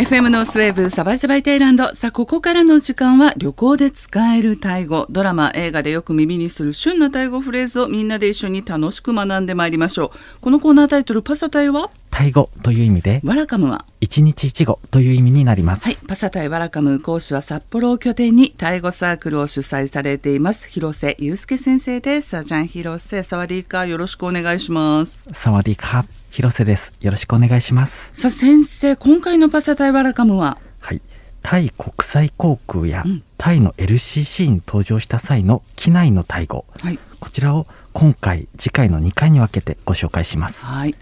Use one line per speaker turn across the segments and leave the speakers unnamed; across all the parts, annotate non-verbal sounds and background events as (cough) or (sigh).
FM ノースウェーブサバイサバイタイランド。さあここからの時間は旅行で使えるタイ語。ドラマ映画でよく耳にする旬なタイ語フレーズをみんなで一緒に楽しく学んでまいりましょう。このコーナータイトル ภาษาไทย は？
タイ語という意味で
วันละคำ は？
一日一語という意味になります、
はい、ภาษาไทยวันละคำ 講師は札幌を拠点にタイ語サークルを主催されています。広瀬祐介先生です。さ อาจารย์ 広瀬。สวัสดีค่ะ よろしくお願いします。
サワディーカー広瀬です。よろしくお願いします。
さあ先生今回のパサタイワラカムは？
はい。タイ国際航空や
うん。
タイの LCC に登場した際の機内のタイ語。
はい。
こちらを今回次回の2回に分けてご紹介します。
はい。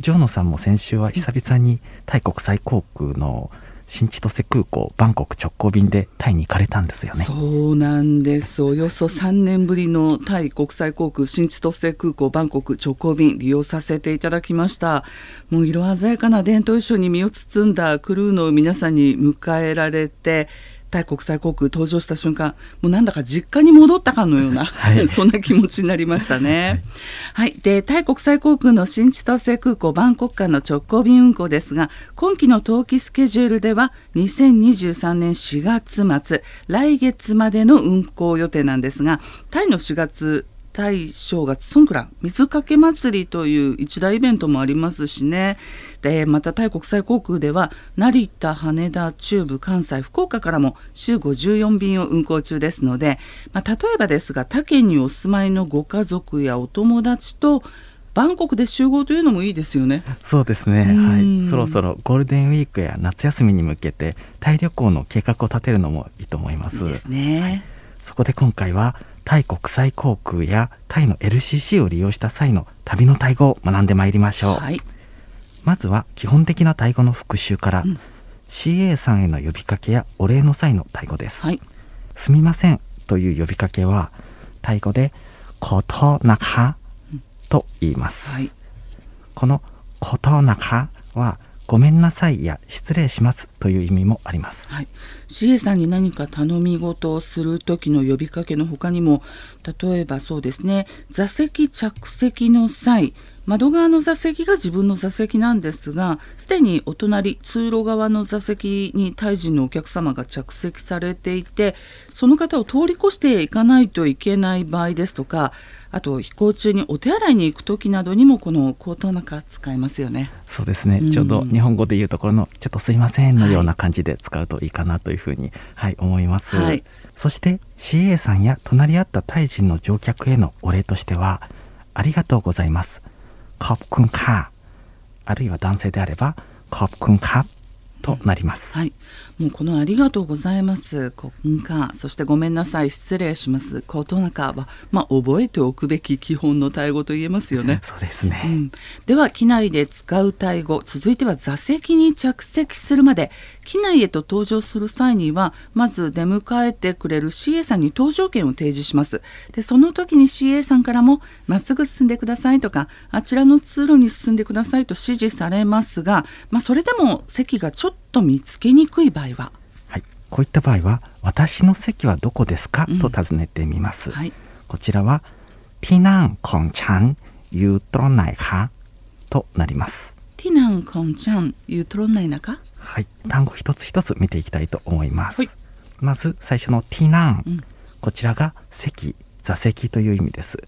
ジョーノさんも先週は久々にタイ国際航空の新千歳空港バンコク直行便でタイに行かれたんですよね。
そうなんですおよそ3年ぶりのタイ国際航空新千歳空港バンコク直行便利用させていただきました。もう色鮮やかな伝統衣装に身を包んだクルーの皆さんに迎えられてタイ国際航空登場した瞬間もうなんだか実家に戻ったかのような、
はい。(laughs)
そんな気持ちになりましたね。はい、でタイ国際航空の新千歳空港バンコク間の直行便運航ですが今期の冬季スケジュールでは2023年4月末来月までの運航予定なんですがタイの4月タイ正月ソンクラン水かけ祭りという一大イベントもありますしね。でまたタイ国際航空では成田羽田中部関西福岡からも週54便を運航中ですので、まあ、例えばですが他県にお住まいのご家族やお友達とバンコクで集合というのもいいですよね。
そうですね、
うん。
はい、そろそろゴールデンウィークや夏休みに向けてタイ旅行の計画を立てるのもいいと思います。
いいですね。
そこで今回はタイ国際航空やタイの LCC を利用した際の旅のタイ語を学んでまいりましょう、
はい、
まずは基本的なタイ語の復習から、
うん。
CA さんへの呼びかけやお礼の際のタイ語です、
はい、
すみませんという呼びかけはタイ語でことなかと言います、
はい。
このことなかはごめんなさいや失礼しますという意味もあります。
はい、CA さんに何か頼み事をする時の呼びかけの他にも例えばそうですね。座席着席の際窓側の座席が自分の座席なんですがすでにお隣通路側の座席にタイ人のお客様が着席されていてその方を通り越していかないといけない場合ですとかあと飛行中にお手洗いに行く時などにもこの口頭中使えますよね。
そうですね、
うん。
ちょうど日本語で言うところのちょっとすいませんのような感じで使うといいかなというふうに、はい、思います、
はい。
そして CA さんや隣り合ったタイ人の乗客へのお礼としてはありがとうございますコックンカあるいは男性であればコックンカとなります、
はい、もうこのありがとうございます、こんか、そしてごめんなさい、失礼します、ことなかは、まあ、覚えておくべき基本のタイ語と言えますよね。
そうですね、
うん、では機内で使うタイ語。続いては座席に着席するまで機内へと搭乗する際にはまず出迎えてくれる CA さんに搭乗券を提示します。でその時に CA さんからもまっすぐ進んでくださいとかあちらの通路に進んでくださいと指示されますが、まあ、それでも席がちょっと見つけにくい場合は、
はい、こういった場合は私の席はどこですか、
うん。
と尋ねてみます、
はい、
こちらはティナンコンチャンユートロナイカとなります。
ティナンコンちゃん言うとろんないなか？
はい、単語一つ一つ見ていきたいと思います。
はい。
まず最初のティナン、
うん。
こちらが席、座席という意味です。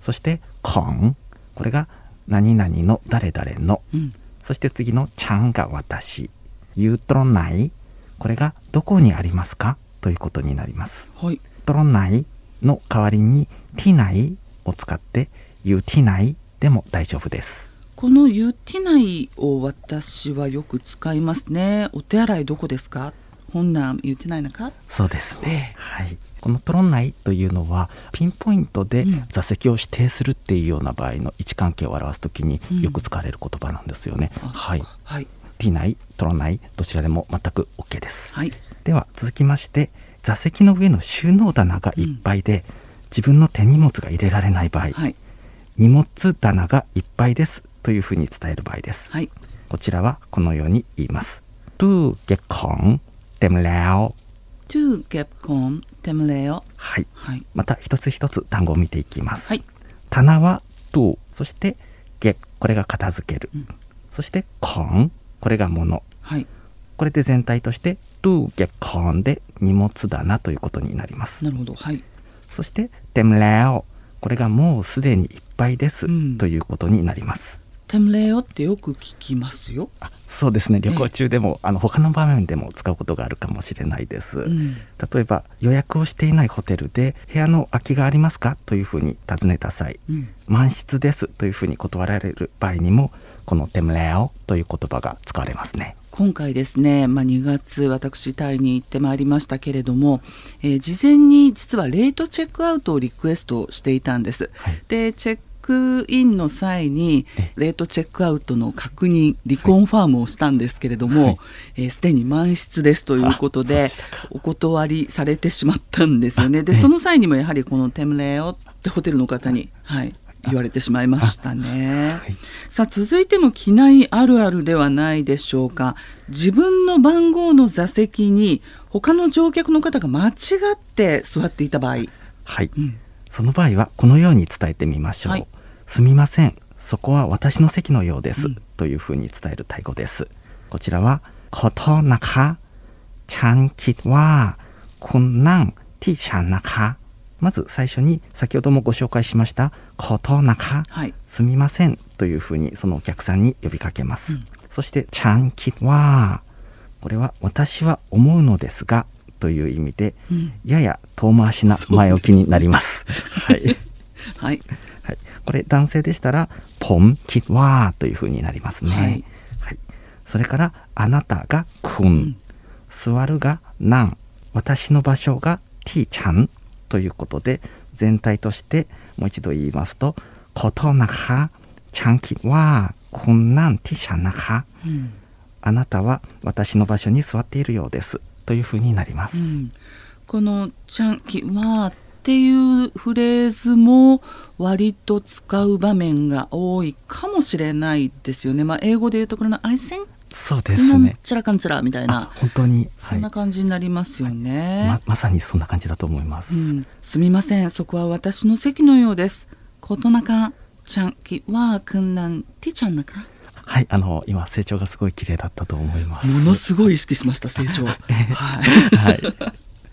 そしてコン、これが何々の誰々の、
うん。
そして次のチャンが私、ユートロナイ、これがどこにありますか？ということになります。
はい。
ตรงไหน の代わりにที่ไหน を使ってอยู่ที่ไหน でも大丈夫です。
このอยู่ที่ไหน を私はよく使いますね。お手洗いどこですか？ห้องน้ำอยู่ที่ไหนนะคะ？
そうですね
ええ。
はい。この ตรงไหนというのはピンポイントで
うん
座席を指定するっていうような場合の位置関係を表すときに
うん
よく使われる言葉なんですよね。
あ
はい。
はい。
T 内、トロン内どちらでも全く OK です。
はい。
では続きまして座席の上の収納棚がいっぱいで、自分の手荷物が入れられない場合、
はい。
荷物棚がいっぱいですというふうに伝える場合です、
はい、
こちらはこのように言います。
Du get con dem leo Du get con dem
はい、
はい、
また一つ一つ単語を見ていきます、
はい、
棚は Do そしてゲこれが片付ける、
うん、
そして con これが物、
はい、
これで全体として Do get con で荷物だなということになります。
なるほど。はい。
そして dem オこれがもうすでにいっぱいです、
うん、
ということになります。
テムレヨってよく聞きますよ。
あそうですね。旅行中でも、あの他の場面でも使うことがあるかもしれないです、
うん。
例えば予約をしていないホテルで部屋の空きがありますかというふうに尋ねた際
うん。
満室ですというふうに断られる場合にもこのテムレオという言葉が使われますね。
今回ですね、まあ、2月私タイに行ってまいりましたけれども、えー事前に実はレートチェックアウトをリクエストしていたんです。
はい。
でチェックインの際に
え
レートチェックアウトの確認リコンファームをしたんですけれども、
はい。
えーすでに満室ですということでお断りされてしまったんですよね。で
ええ。
その際にもやはりこのテムレオってホテルの方に、はい、言われてしまいましたね。
はい。
さあ続いても機内あるあるではないでしょうか。自分の番号の座席に他の乗客の方が間違って座っていた場合、
はい、
うん。
その場合はこのように伝えてみましょう、
はい
すみません。そこは私の席のようです、
うん、
というふうに伝えるタイ語です。こちらはことなかちゃんきはこんなんてちゃんなかまず最初に先ほどもご紹介しました「ことなか、
はい、
すみません」というふうにそのお客さんに呼びかけます、
うん、
そして「ちゃんきは」これは「私は思うのですが」という意味で、
うん、
やや遠回しな前置きになります。はい、
はい。(laughs)
はい、これ男性でしたら「ポンキワー」というふうになりますね。
は
はい。い、それから「あなたがくん」
ん。
座るが「なん」私の場所が「ティーちゃん」ということで全体としてもう一度言いますと「ことなかちゃんきはくんなんティシャなか」
うん。
あなたは私の場所に座っているようです。というふうになります。
うん。この「ちゃんきは」っていうフレーズも割と使う場面が多いかもしれないですよね。まあ、英語で言うところの「I think
そうで
なん
すね。
ちゃらかんちゃら」みたい
あ
な
本当に、はい
そんな感じになりますよね。
ままさにそんな感じだと思います。
うん、すみませんそこは私の席のようですことなかちゃんきはくんなんてちゃんなか？
はい、あの今成長がすごい綺麗だったと思います。
ものすごい意識しました成長 (laughs) はい、
はい、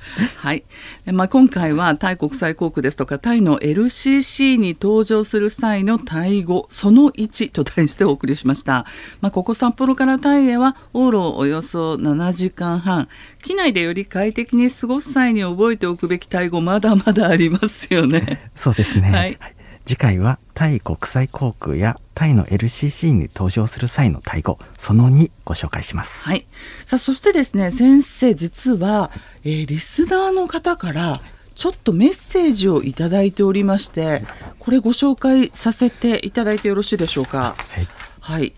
(laughs)
はい。でまあ、今回はタイ国際航空ですとかタイの LCC に登場する際のタイ語その1と題してお送りしました、まあ、ここ札幌からタイへは往路およそ7時間半。機内でより快適に過ごす際に覚えておくべきタイ語まだまだありますよね。(laughs)
そうですね。
はい
次回はタイ国際航空やタイの LCC に登場する際のタイ語その2ご紹介します。
はい、さあそしてですね先生実は、えーリスナーの方からちょっとメッセージをいただいておりましてこれご紹介させていただいてよろしいでしょうか？
はい、
はい、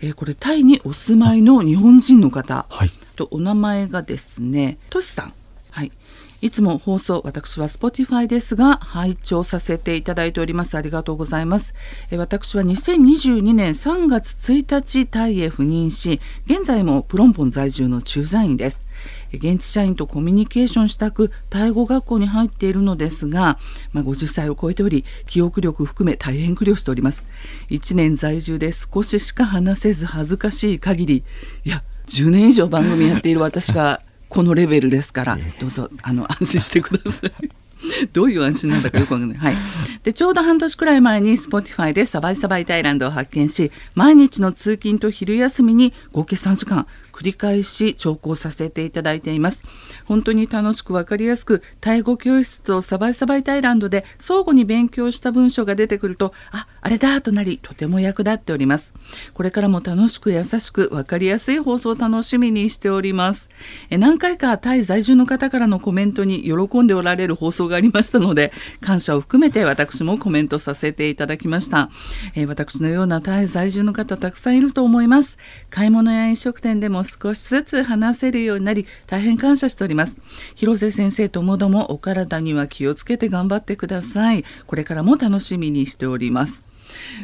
えーこれタイにお住まいの日本人の方、
はい、
とお名前がですねトシさん。はいつも放送私は Spotify ですが拝聴させていただいております。ありがとうございます。え私は2022年3月1日タイへ赴任し現在もプロンポン在住の駐在員です。現地社員とコミュニケーションしたくタイ語学校に入っているのですが、まあ、50歳を超えており記憶力含め大変苦慮しております。1年在住で少ししか話せず恥ずかしい限りいや10年以上番組やっている私がこのレベルですからどうぞあの安心してください。(laughs) どういう安心なんだかよくわかんない。はい。で、ちょうど半年くらい前に Spotify でサバイサバイタイランドを発見し、毎日の通勤と昼休みに合計3時間繰り返し聴講させていただいています。本当に楽しくわかりやすく、タイ語教室とサバイサバイタイランドで相互に勉強した文章が出てくると、あ、あれだとなり、とても役立っております。これからも楽しく優しくわかりやすい放送を楽しみにしております。え何回かタイ在住の方からのコメントに喜んでおられる放送がありましたので、感謝を含めて私もコメントさせていただきました。え私のようなタイ在住の方たくさんいると思います。買い物や飲食店でも少しずつ話せるようになり、大変感謝しております。広瀬先生ともどもお体には気をつけて頑張ってください。これからも楽しみにしております。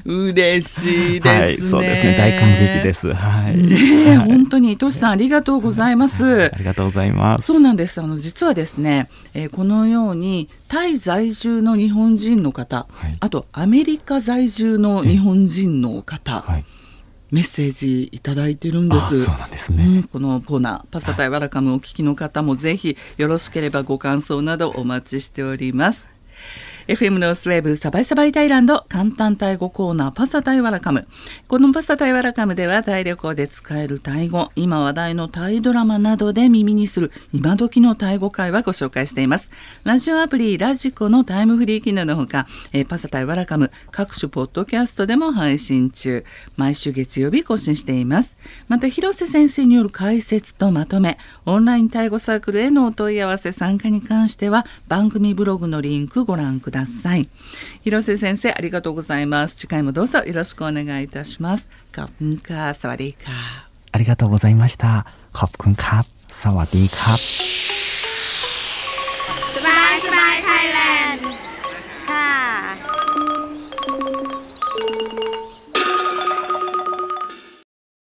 嬉しいですね。
はい、そうですね。大感激です。はい。
ねえ、
はい
本当に、としさんありがとうございます。
ありがとうございます。
そうなんです。あの実はですね、えーこのようにタイ在住の日本人の方、
はい
あとアメリカ在住の日本人の方、
はい、
メッセージいただいてるんです。
そうなんですね、
うん、このコーナーパサタイワラカムお聞きの方もぜひよろしければご感想などお待ちしております FM ノースウェーブサバイサバイタイランド簡単タイ語コーナーパサタイワラカム。このパサタイワラカムではタイ旅行で使えるタイ語今話題のタイドラマなどで耳にする今時のタイ語会話ご紹介しています。ラジオアプリラジコのタイムフリー機能のほか、えー、パサタイワラカム各種ポッドキャストでも配信中。毎週月曜日更新しています。また広瀬先生による解説とまとめオンラインタイ語サークルへのお問い合わせ参加に関しては番組ブログのリンクご覧ください。ください。広瀬先生ありがとうございます。次回もどうぞよろしくお願いいたします。カอบคุณค่ะสวัส
ありがとうございました。カอบคุณครับสวั